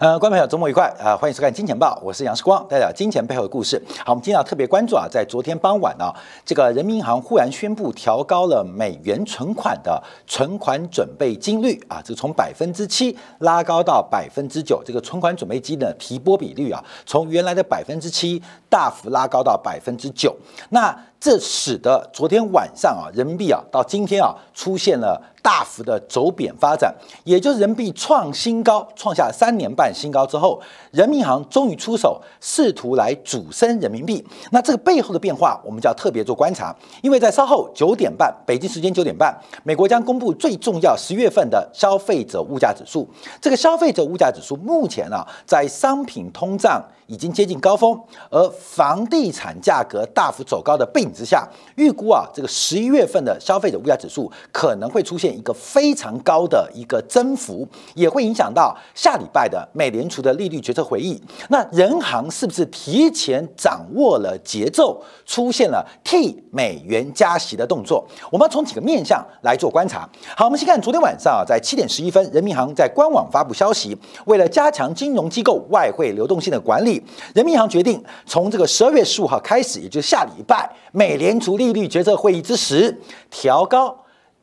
呃，观众朋友，周末愉快啊、欢迎收看《金钱报》，我是杨世光，带来金钱背后的故事。好，我们今天要特别关注啊，在昨天傍晚啊，这个人民银行忽然宣布调高了美元存款的存款准备金率啊，这从百分之七拉高到百分之九，这个存款准备金的提拨比率啊，从原来的百分之七大幅拉高到百分之九。那这使得昨天晚上啊，人民币啊到今天啊出现了大幅的走贬发展，也就是人民币创新高，创下三年半新高之后，人民银行终于出手，试图来主升人民币。那这个背后的变化，我们就要特别做观察，因为在稍后九点半，北京时间九点半，美国将公布最重要十月份的消费者物价指数。这个消费者物价指数目前啊，在商品通胀已经接近高峰，而房地产价格大幅走高的背景之下，预估啊，这个十一月份的消费者物价指数可能会出现一个非常高的一个增幅，也会影响到下礼拜的美联储的利率决策会议。那人行是不是提前掌握了节奏，出现了替美元加息的动作？我们要从几个面向来做观察。好，我们先看昨天晚上啊，在七点十一分，人民银行在官网发布消息，为了加强金融机构外汇流动性的管理，人民银行决定从这个十二月十五号开始，也就是下礼拜美联储利率决策会议之时，调高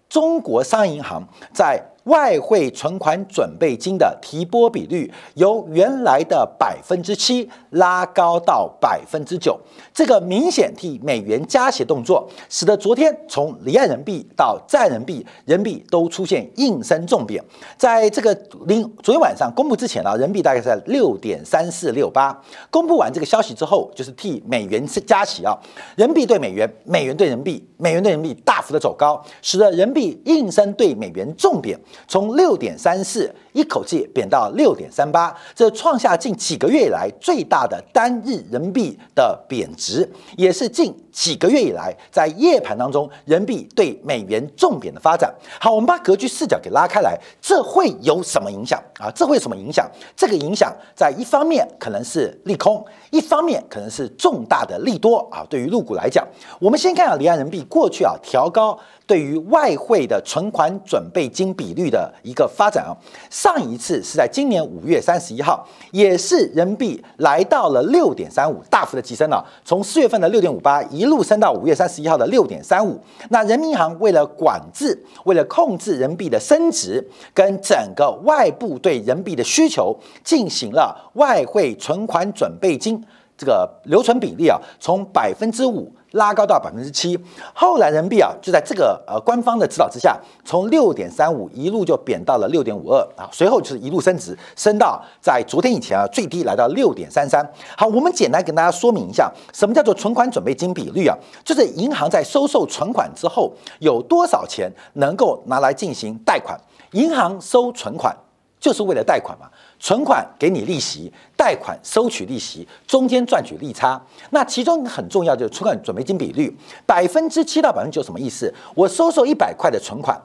中国商业银行在外汇存款准备金的提拨比率由原来的百分之七拉高到百分之九，这个明显替美元加息动作，使得昨天从离岸人民币到在人民币，人民币都出现应声重贬。在这个零昨天晚上公布之前啊，人民币大概在六点三四六八。公布完这个消息之后，就是替美元加息啊，人民币对美元，美元对人民币，美元对人民币大幅的走高，使得人民币应声对美元重贬。从六点三四一口气贬到六点三八，这创下近几个月以来最大的单日人民币的贬值，也是近几个月以来在夜盘当中人民币对美元重贬的发展。好，我们把格局视角给拉开来，这会有什么影响啊？这会有什么影响？这个影响在一方面可能是利空，一方面可能是重大的利多啊。对于陆股来讲，我们先看下，离岸人民币过去啊调高。对于外汇的存款准备金比率的一个发展啊，上一次是在今年五月三十一号，也是人民币来到了六点三五，大幅的提升了，从四月份的六点五八一路升到五月三十一号的六点三五。那人民银行为了管制，为了控制人民币的升值，跟整个外部对人民币的需求，进行了外汇存款准备金这个留存比例啊，从百分之五。拉高到百分之七，后来人民币啊就在这个呃官方的指导之下，从六点三五一路就贬到了六点五二啊，随后就是一路升值，升到在昨天以前啊最低来到六点三三。好，我们简单跟大家说明一下，什么叫做存款准备金比率啊？就是银行在收受存款之后，有多少钱能够拿来进行贷款？银行收存款就是为了贷款嘛。存款给你利息，贷款收取利息，中间赚取利差。那其中很重要就是存款准备金比率，百分之七到百分之九什么意思？我收受一百块的存款，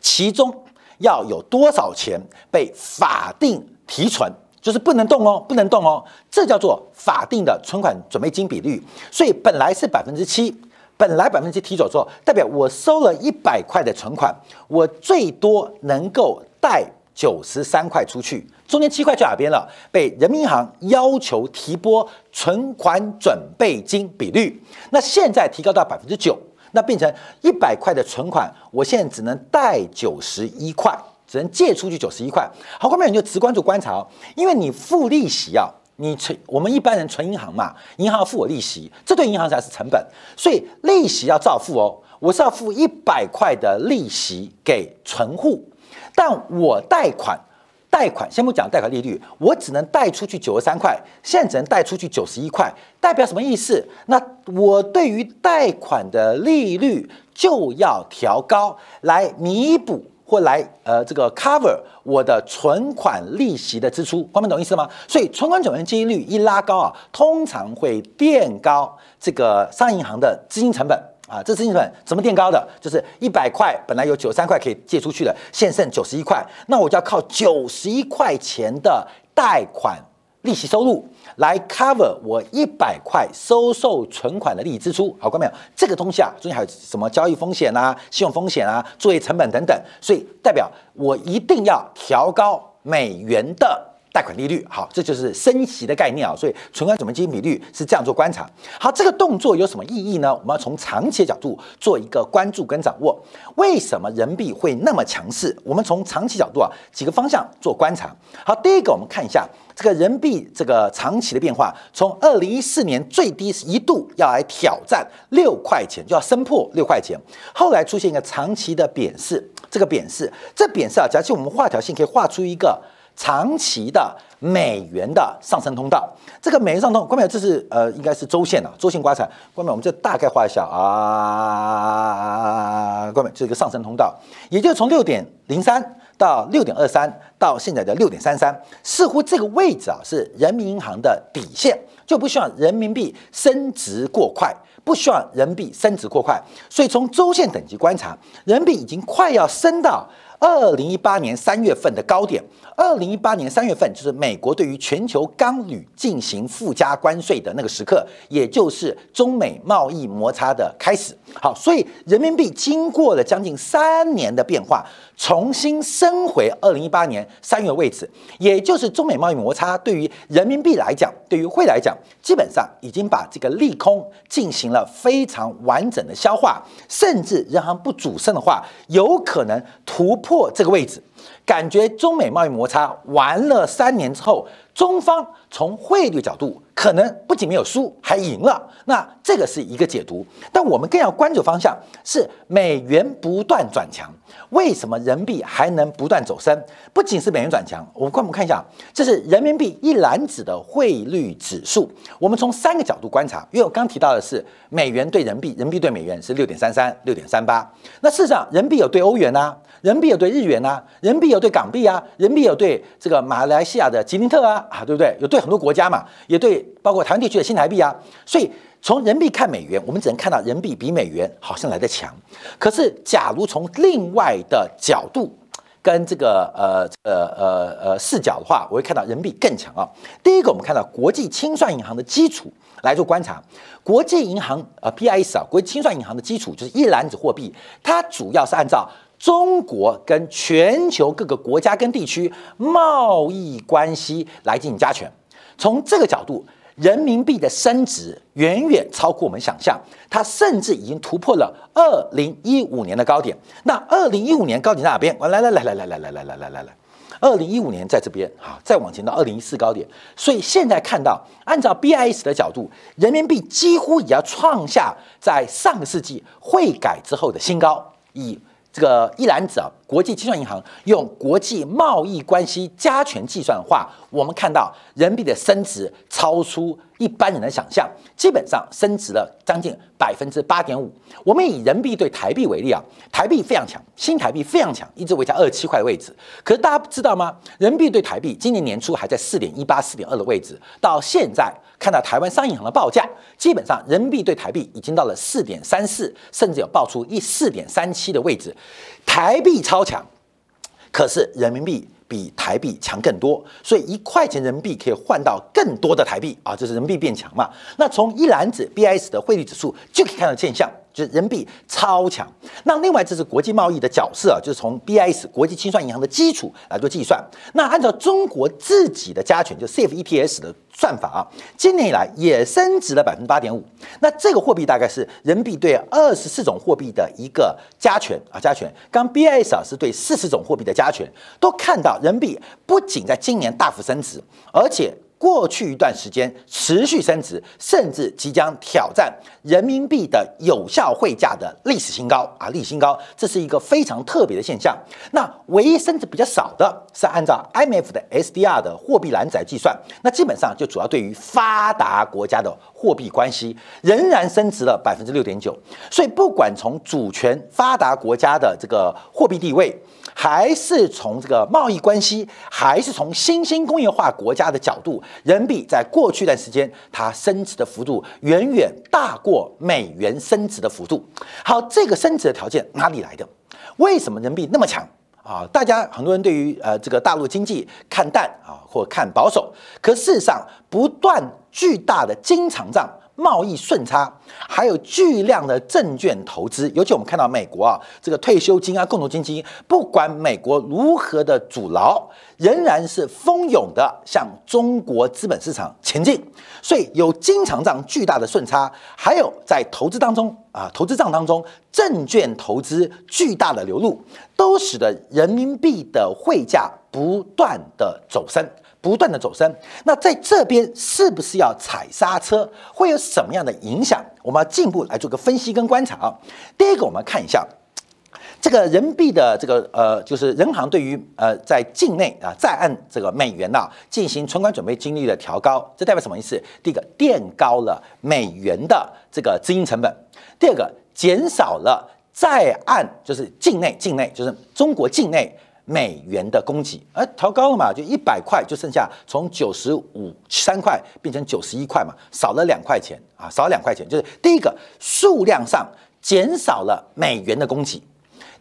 其中要有多少钱被法定提存，就是不能动哦，不能动哦，这叫做法定的存款准备金比率。所以本来是百分之七，本来百分之七提走之后，代表我收了一百块的存款，我最多能够贷。九十三块出去，中间七块去哪边了？被人民银行要求提拨存款准备金比率，那现在提高到百分之九，那变成一百块的存款，我现在只能贷九十一块，只能借出去九十一块。好，后面你就直关注观察哦，因为你付利息啊，你存我们一般人存银行嘛，银行要付我利息，这对银行才是成本，所以利息要照付哦，我是要付一百块的利息给存户。但我贷款，贷款先不讲贷款利率，我只能贷出去九十三块，现在只能贷出去九十一块，代表什么意思？那我对于贷款的利率就要调高，来弥补或来呃这个 cover 我的存款利息的支出，光明懂意思吗？所以存款准备金率一拉高啊，通常会垫高这个商业银行的资金成本。啊，这资金成本怎么垫高的？就是一百块本来有九十三块可以借出去的，现剩九十一块，那我就要靠九十一块钱的贷款利息收入来 cover 我一百块收受存款的利息支出。好，看到没有？这个东西啊，中间还有什么交易风险啊、信用风险啊、作业成本等等，所以代表我一定要调高美元的。贷款利率。好，这就是升息的概念啊。所以存款准备金比率是这样做观察。好，这个动作有什么意义呢？我们要从长期的角度做一个关注跟掌握。为什么人民币会那么强势？我们从长期角度啊几个方向做观察。好，第一个我们看一下这个人民币这个长期的变化，从二零一四年最低是一度要来挑战六块钱，就要升破六块钱，后来出现一个长期的贬势。这个贬势，这贬势啊，假设我们画条线，可以画出一个长期的美元的上升通道。这个美元上通，关淼，这是呃，应该是周线啊，周线观察。关淼，我们这大概画一下啊，关淼，这是一个上升通道，也就是从六点零三到六点二三，到现在的六点三三，似乎这个位置啊是人民银行的底线，就不希望人民币升值过快。不需要人民币升值过快，所以从周线等级观察，人民币已经快要升到二零一八年三月份的高点。二零一八年三月份就是美国对于全球钢铝进行附加关税的那个时刻，也就是中美贸易摩擦的开始。好，所以人民币经过了将近三年的变化，重新升回二零一八年三月位置，也就是中美贸易摩擦对于人民币来讲，对于汇来讲，基本上已经把这个利空进行了非常完整的消化，甚至人行不主升的话，有可能突破破这个位置。感觉中美贸易摩擦完了三年之后，中方从汇率角度可能不仅没有输，还赢了。那这个是一个解读，但我们更要关注方向是美元不断转强。为什么人民币还能不断走升？不仅是美元转强，我们我们看一下，这是人民币一篮子的汇率指数。我们从三个角度观察，因为我刚提到的是美元对人民币，人民币对美元是六点三三、六点三八。那事实上，人民币有对欧元啊。人民币有对日元啊，人民币有对港币啊，人民币有对这个马来西亚的吉林特啊，啊，对不对？有对很多国家嘛，也对包括台湾地区的新台币啊。所以从人民币看美元，我们只能看到人民币比美元好像来得强。可是，假如从另外的角度跟这个呃呃呃呃视角的话，我会看到人民币更强啊。第一个，我们看到国际清算银行的基础来做观察，国际银行呃，P I S 啊，国际清算银行的基础就是一篮子货币，它主要是按照。中国跟全球各个国家跟地区贸易关系来进行加权，从这个角度，人民币的升值远远超过我们想象，它甚至已经突破了二零一五年的高点。那二零一五年高点在哪边？来来来来来来来来来来来来，二零一五年在这边，啊，再往前到二零一四高点。所以现在看到，按照 BIS 的角度，人民币几乎也要创下在上个世纪汇改之后的新高，以。这个一篮子啊，国际计算银行用国际贸易关系加权计算的话，我们看到人民币的升值超出一般人的想象，基本上升值了将近百分之八点五。我们以人民币对台币为例啊，台币非常强，新台币非常强，一直维持在二十七块的位置。可是大家知道吗？人民币对台币今年年初还在四点一八、四点二的位置，到现在看到台湾商业银行的报价，基本上人民币对台币已经到了四点三四，甚至有爆出一四点三七的位置。台币超强，可是人民币比台币强更多，所以一块钱人民币可以换到更多的台币啊，这是人民币变强嘛？那从一篮子 BIS 的汇率指数就可以看到现象。就是人民币超强，那另外这是国际贸易的角色啊，就是从 BIS 国际清算银行的基础来做计算。那按照中国自己的加权，就 CFETS 的算法啊，今年以来也升值了百分之八点五。那这个货币大概是人民币对二十四种货币的一个加权啊，加权。刚 BIS 啊是对四十种货币的加权，都看到人民币不仅在今年大幅升值，而且。过去一段时间持续升值，甚至即将挑战人民币的有效汇价的历史新高啊！历史新高，这是一个非常特别的现象。那唯一升值比较少的是按照 IMF 的 SDR 的货币篮子来计算，那基本上就主要对于发达国家的货币关系仍然升值了百分之六点九。所以不管从主权发达国家的这个货币地位。还是从这个贸易关系，还是从新兴工业化国家的角度，人民币在过去一段时间它升值的幅度远远大过美元升值的幅度。好，这个升值的条件哪里来的？为什么人民币那么强啊？大家很多人对于呃这个大陆经济看淡啊，或看保守，可事实上不断巨大的经常账。贸易顺差，还有巨量的证券投资。尤其我们看到美国啊，这个退休金啊、共同基金，不管美国如何的阻挠，仍然是蜂拥的向中国资本市场前进。所以有经常账巨大的顺差，还有在投资当中啊，投资账当中证券投资巨大的流入，都使得人民币的汇价不断的走升。不断的走升，那在这边是不是要踩刹车？会有什么样的影响？我们要进一步来做个分析跟观察啊。第一个，我们看一下这个人民币的这个呃，就是人行对于呃在境内啊在岸这个美元呐进行存款准备金率的调高，这代表什么意思？第一个，垫高了美元的这个资金成本；第二个，减少了在岸就是境内境内就是中国境内。美元的供给，而调高了嘛，就一百块就剩下从九十五三块变成九十一块嘛，少了两块钱啊，少了两块钱，就是第一个数量上减少了美元的供给，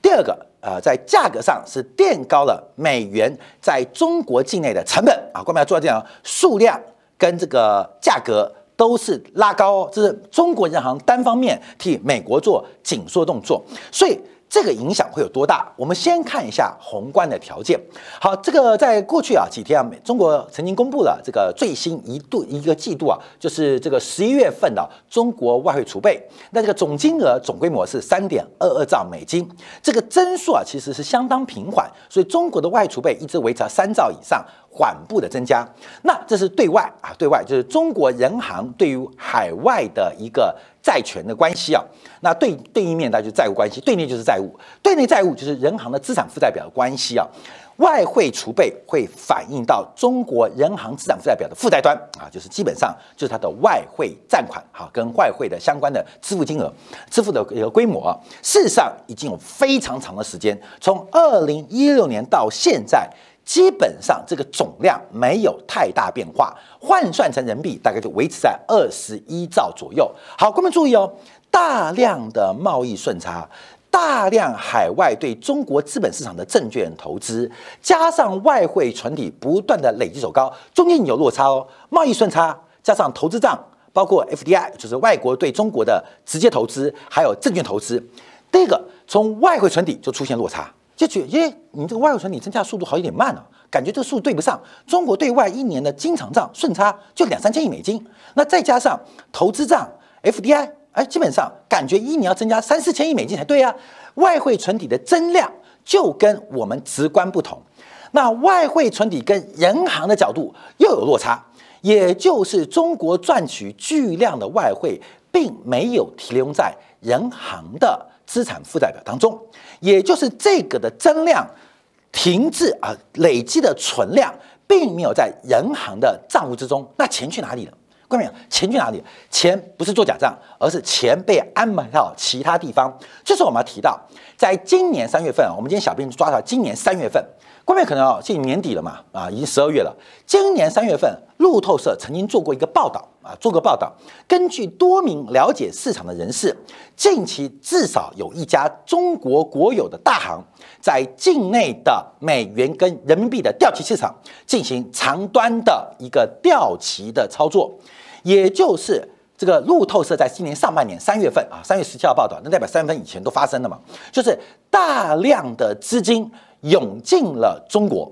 第二个呃在价格上是垫高了美元在中国境内的成本。啊，关们要做到这样，数量跟这个价格都是拉高，这是中国银行单方面替美国做紧缩动作，所以。这个影响会有多大？我们先看一下宏观的条件。好，这个在过去啊几天啊，中国曾经公布了这个最新一度一个季度啊，就是这个十一月份的中国外汇储备，那这个总金额总规模是三点二二兆美金，这个增速啊其实是相当平缓，所以中国的外储备一直维持在三兆以上。缓步的增加，那这是对外啊，对外就是中国人行对于海外的一个债权的关系啊。那对对应面那就债务关系，对内就是债务，对内债务就是人行的资产负债表的关系啊。外汇储备会反映到中国人行资产负债表的负债端啊，就是基本上就是它的外汇占款哈，跟外汇的相关的支付金额、支付的一个规模啊。事实上已经有非常长的时间，从二零一六年到现在。基本上这个总量没有太大变化，换算成人民币大概就维持在二十一兆左右。好，各位注意哦，大量的贸易顺差，大量海外对中国资本市场的证券投资，加上外汇存底不断的累积走高，中间有落差哦。贸易顺差加上投资账，包括 FDI，就是外国对中国的直接投资，还有证券投资，第一个从外汇存底就出现落差。就觉，因为你这个外汇存底增加速度好有点慢了，感觉这个数对不上。中国对外一年的经常账顺差就两三千亿美金，那再加上投资账 FDI，哎，基本上感觉一年要增加三四千亿美金才对啊。外汇存底的增量就跟我们直观不同。那外汇存底跟银行的角度又有落差，也就是中国赚取巨量的外汇，并没有停留在银行的。资产负债表当中，也就是这个的增量停滞啊，累积的存量并没有在银行的账户之中，那钱去哪里了？关没有？钱去哪里？钱不是做假账，而是钱被安排到其他地方。这是我们要提到，在今年三月份啊，我们今天小兵抓到今年三月份。关面可能哦，近年底了嘛，啊，已经十二月了。今年三月份，路透社曾经做过一个报道啊，做个报道。根据多名了解市场的人士，近期至少有一家中国国有的大行，在境内的美元跟人民币的掉期市场进行长端的一个掉期的操作，也就是这个路透社在今年上半年三月份啊，三月十七号报道，那代表三月份以前都发生了嘛，就是大量的资金。涌进了中国，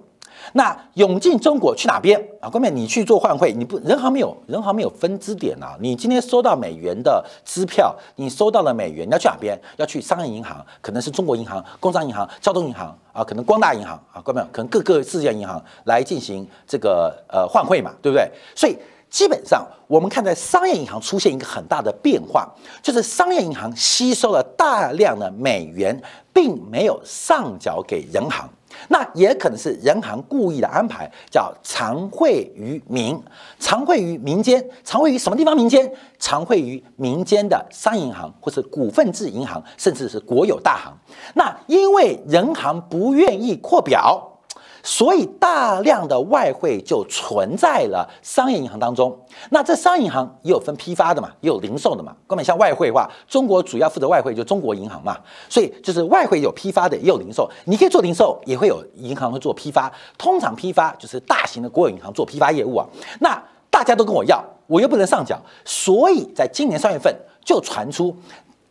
那涌进中国去哪边啊？关键你去做换汇，你不人行没有人行没有分支点啊？你今天收到美元的支票，你收到了美元，你要去哪边？要去商业银行，可能是中国银行、工商银行、交通银行啊，可能光大银行啊，关键可能各个世界银行来进行这个呃换汇嘛，对不对？所以基本上我们看在商业银行出现一个很大的变化，就是商业银行吸收了大量的美元。并没有上缴给人行，那也可能是人行故意的安排，叫常汇于民，常汇于民间，常汇于什么地方？民间常汇于民间的商业银行，或是股份制银行，甚至是国有大行。那因为人行不愿意扩表。所以大量的外汇就存在了商业银行当中。那这商业银行也有分批发的嘛，也有零售的嘛。根本像外汇的话，中国主要负责外汇就中国银行嘛。所以就是外汇有批发的，也有零售。你可以做零售，也会有银行会做批发。通常批发就是大型的国有银行做批发业务啊。那大家都跟我要，我又不能上缴，所以在今年三月份就传出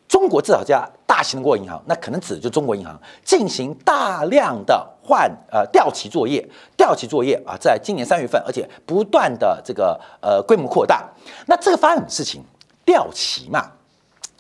中国制造家型的国银行，那可能指的就中国银行进行大量的换呃调期作业，调期作业啊，在今年三月份，而且不断的这个呃规模扩大。那这个发生什么事情？调期嘛，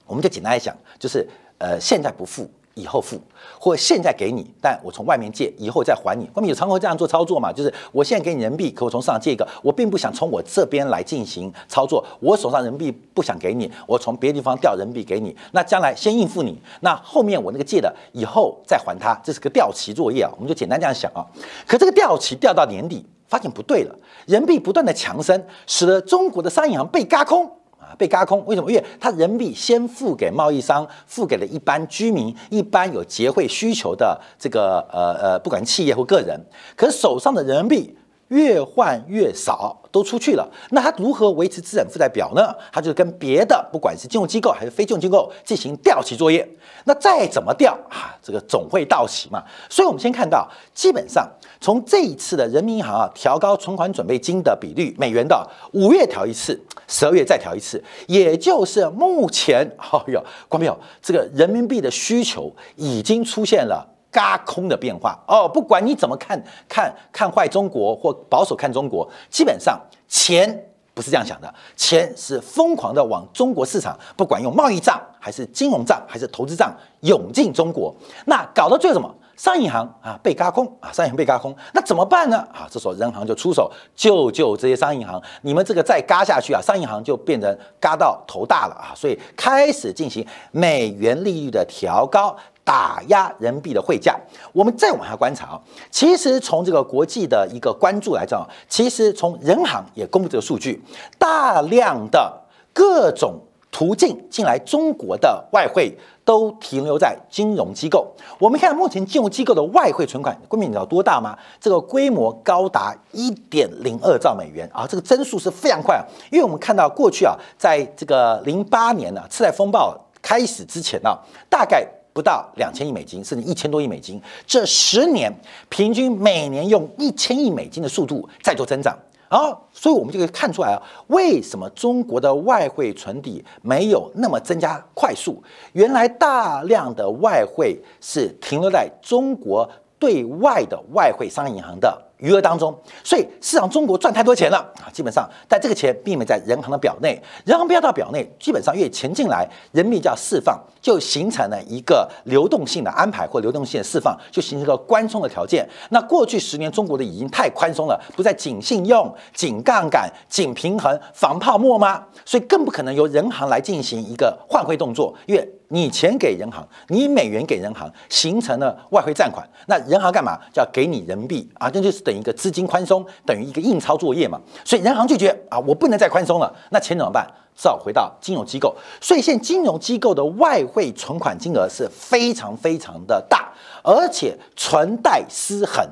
我们就简单来讲，就是呃现在不付。以后付，或现在给你，但我从外面借，以后再还你。外面有常会这样做操作嘛？就是我现在给你人民币，可我从市场借一个，我并不想从我这边来进行操作，我手上人民币不想给你，我从别的地方调人民币给你。那将来先应付你，那后面我那个借的以后再还他，这是个调期作业啊。我们就简单这样想啊。可这个调期调到年底，发现不对了，人民币不断的强升，使得中国的商业银行被嘎空。被嘎空，为什么？因为他人民币先付给贸易商，付给了一般居民，一般有结汇需求的这个呃呃，不管企业或个人，可是手上的人民币。越换越少，都出去了。那他如何维持资产负债表呢？他就跟别的，不管是金融机构还是非金融机构进行调期作业。那再怎么调啊，这个总会到期嘛。所以，我们先看到，基本上从这一次的人民银行啊调高存款准备金的比率，美元的五月调一次，十二月再调一次，也就是目前，哦哟，关没有？这个人民币的需求已经出现了。嘎空的变化哦，不管你怎么看，看看坏中国或保守看中国，基本上钱不是这样想的，钱是疯狂的往中国市场，不管用贸易账还是金融账还是投资账涌进中国，那搞到最后什么？商业银行啊被嘎空啊，商业银行被嘎空，那怎么办呢？啊，这时候人行就出手救救这些商业银行，你们这个再嘎下去啊，商业银行就变成嘎到头大了啊，所以开始进行美元利率的调高。打压人民币的汇价，我们再往下观察啊，其实从这个国际的一个关注来讲，其实从人行也公布这个数据，大量的各种途径进来中国的外汇都停留在金融机构。我们看目前金融机构的外汇存款，规模你知道多大吗？这个规模高达一点零二兆美元啊，这个增速是非常快啊。因为我们看到过去啊，在这个零八年呢次贷风暴开始之前呢，大概。不到两千亿美金，甚至一千多亿美金，这十年平均每年用一千亿美金的速度在做增长，啊，所以我们就可以看出来啊，为什么中国的外汇存底没有那么增加快速？原来大量的外汇是停留在中国对外的外汇商业银行的。余额当中，所以市场中国赚太多钱了啊！基本上，但这个钱并没在人行的表内，人行不要到表内，基本上越钱进来，人民币就要释放，就形成了一个流动性的安排或流动性的释放，就形成一个宽松的条件。那过去十年中国的已经太宽松了，不在紧信用、紧杠杆、紧平衡、防泡沫吗？所以更不可能由人行来进行一个换汇动作，因为。你钱给人行，你美元给人行，形成了外汇占款。那人行干嘛？就要给你人民币啊，这就是等于一个资金宽松，等于一个印钞作业嘛。所以人行拒绝啊，我不能再宽松了。那钱怎么办？只好回到金融机构。所以现在金融机构的外汇存款金额是非常非常的大，而且存贷失衡，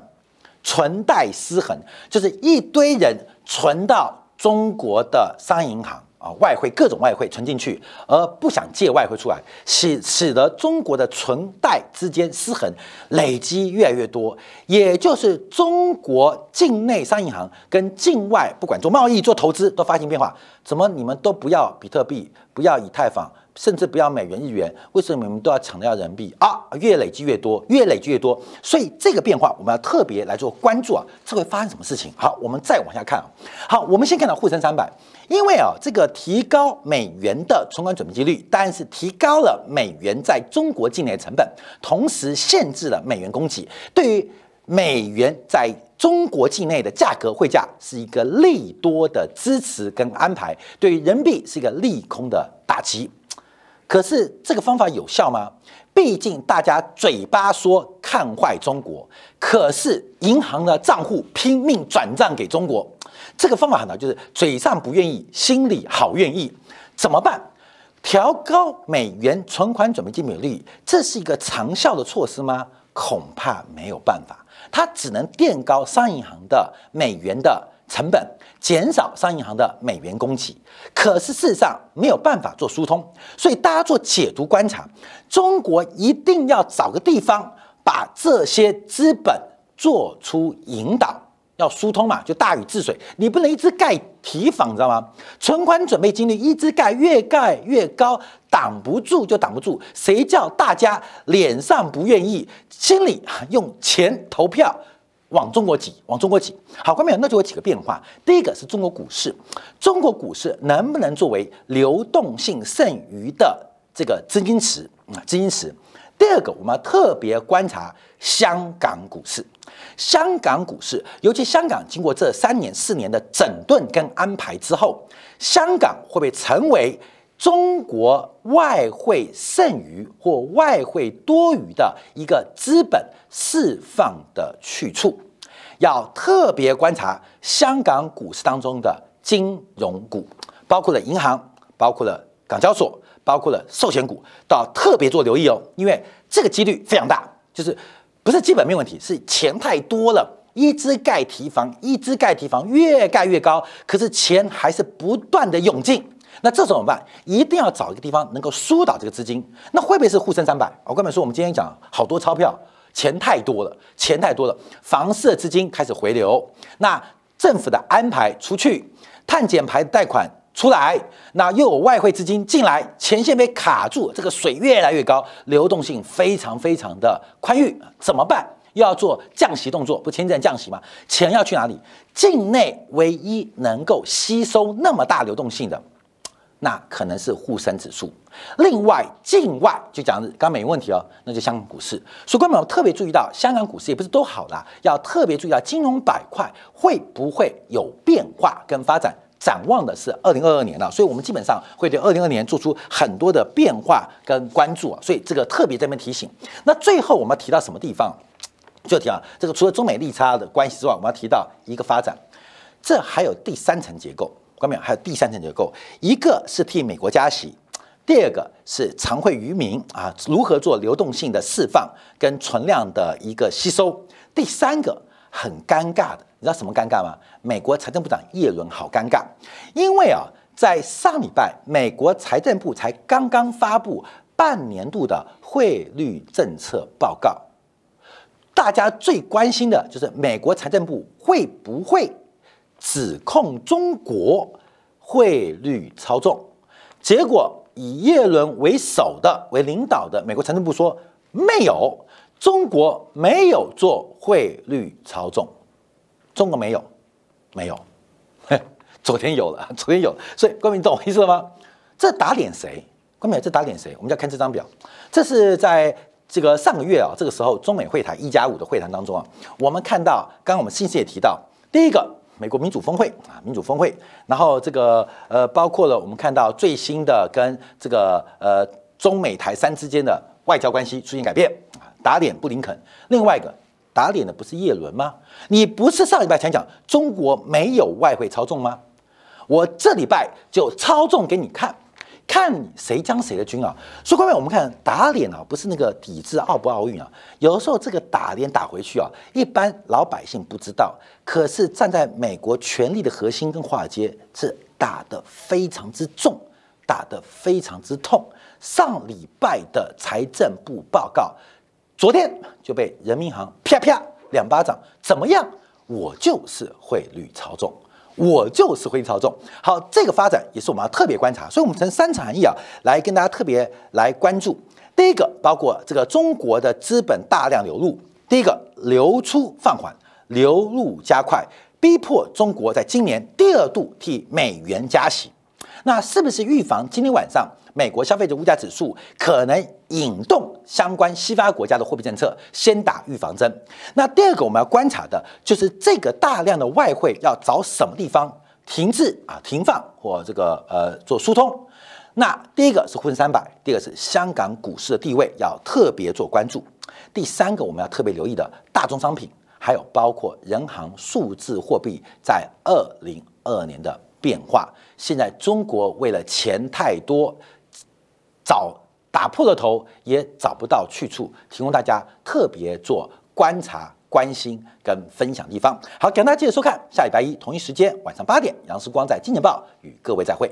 存贷失衡就是一堆人存到中国的商业银行。啊，外汇各种外汇存进去，而不想借外汇出来，使使得中国的存贷之间失衡，累积越来越多。也就是中国境内商业银行跟境外不管做贸易、做投资都发生变化。怎么你们都不要比特币，不要以太坊，甚至不要美元、日元？为什么你们都要强调人民币啊？越累积越多，越累积越多。所以这个变化我们要特别来做关注啊，这会发生什么事情？好，我们再往下看啊。好，我们先看到沪深三百。因为啊，这个提高美元的存款准备金率，当然是提高了美元在中国境内的成本，同时限制了美元供给，对于美元在中国境内的价格汇价是一个利多的支持跟安排，对于人民币是一个利空的打击。可是这个方法有效吗？毕竟大家嘴巴说看坏中国，可是银行的账户拼命转账给中国。这个方法很难，就是嘴上不愿意，心里好愿意，怎么办？调高美元存款准备金比率，这是一个长效的措施吗？恐怕没有办法，它只能垫高商业银行的美元的成本，减少商业银行的美元供给。可是事实上没有办法做疏通，所以大家做解读观察，中国一定要找个地方把这些资本做出引导。要疏通嘛，就大禹治水，你不能一直盖提防，你知道吗？存款准备金率一直盖，越盖越高，挡不住就挡不住。谁叫大家脸上不愿意，心里用钱投票往中国挤，往中国挤。好，关众那就有几个变化。第一个是中国股市，中国股市能不能作为流动性剩余的这个资金池啊？资金池。第二个，我们要特别观察香港股市。香港股市，尤其香港经过这三年四年的整顿跟安排之后，香港会不会成为中国外汇剩余或外汇多余的一个资本释放的去处？要特别观察香港股市当中的金融股，包括了银行，包括了港交所。包括了寿险股，都要特别做留意哦，因为这个几率非常大，就是不是基本面问题，是钱太多了，一支盖提房，一支盖提房，越盖越高，可是钱还是不断的涌进，那这怎么办？一定要找一个地方能够疏导这个资金，那会不会是沪深三百？我跟你们说，我们今天讲好多钞票，钱太多了，钱太多了，房市的资金开始回流，那政府的安排出去，碳减排贷款。出来，那又有外汇资金进来，前线被卡住，这个水越来越高，流动性非常非常的宽裕，怎么办？又要做降息动作，不前阵降息吗？钱要去哪里？境内唯一能够吸收那么大流动性的，那可能是沪深指数。另外，境外就讲刚刚没问题哦，那就香港股市。所以，观众特别注意到，香港股市也不是都好啦，要特别注意到金融板块会不会有变化跟发展。展望的是二零二二年了，所以我们基本上会对二零二年做出很多的变化跟关注啊，所以这个特别这边提醒。那最后我们要提到什么地方？就提到这个除了中美利差的关系之外，我们要提到一个发展，这还有第三层结构，关没有？还有第三层结构，一个是替美国加息，第二个是常会渔民啊如何做流动性的释放跟存量的一个吸收，第三个很尴尬的。你知道什么尴尬吗？美国财政部长耶伦好尴尬，因为啊，在上礼拜，美国财政部才刚刚发布半年度的汇率政策报告，大家最关心的就是美国财政部会不会指控中国汇率操纵？结果以耶伦为首的、为领导的美国财政部说没有，中国没有做汇率操纵。中国没有，没有，昨天有了，昨天有了，所以冠明懂我意思了吗？这打脸谁？冠明，这打脸谁？我们要看这张表，这是在这个上个月啊，这个时候中美会谈一加五的会谈当中啊，我们看到，刚刚我们信息也提到，第一个美国民主峰会啊，民主峰会，然后这个呃，包括了我们看到最新的跟这个呃中美台三之间的外交关系出现改变啊，打脸布林肯，另外一个。打脸的不是叶伦吗？你不是上礼拜才讲中国没有外汇操纵吗？我这礼拜就操纵给你看，看你谁将谁的军啊！所以各位，我们看打脸啊，不是那个抵制奥不奥运啊。有的时候这个打脸打回去啊，一般老百姓不知道，可是站在美国权力的核心跟华尔街是打得非常之重，打得非常之痛。上礼拜的财政部报告。昨天就被人民银行啪啪两巴掌，怎么样？我就是汇率操纵，我就是会操纵。好，这个发展也是我们要特别观察，所以我们从三层含义啊来跟大家特别来关注。第一个，包括这个中国的资本大量流入，第一个流出放缓，流入加快，逼迫中国在今年第二度替美元加息。那是不是预防今天晚上？美国消费者物价指数可能引动相关西方国家的货币政策先打预防针。那第二个我们要观察的就是这个大量的外汇要找什么地方停滞啊、停放或这个呃做疏通。那第一个是沪深三百，第二个是香港股市的地位要特别做关注。第三个我们要特别留意的大宗商品，还有包括人行数字货币在二零二二年的变化。现在中国为了钱太多。找打破了头也找不到去处，提供大家特别做观察、关心跟分享地方。好，感谢大家继续收看，下礼拜一同一时间晚上八点，杨世光在《金钱报》与各位再会。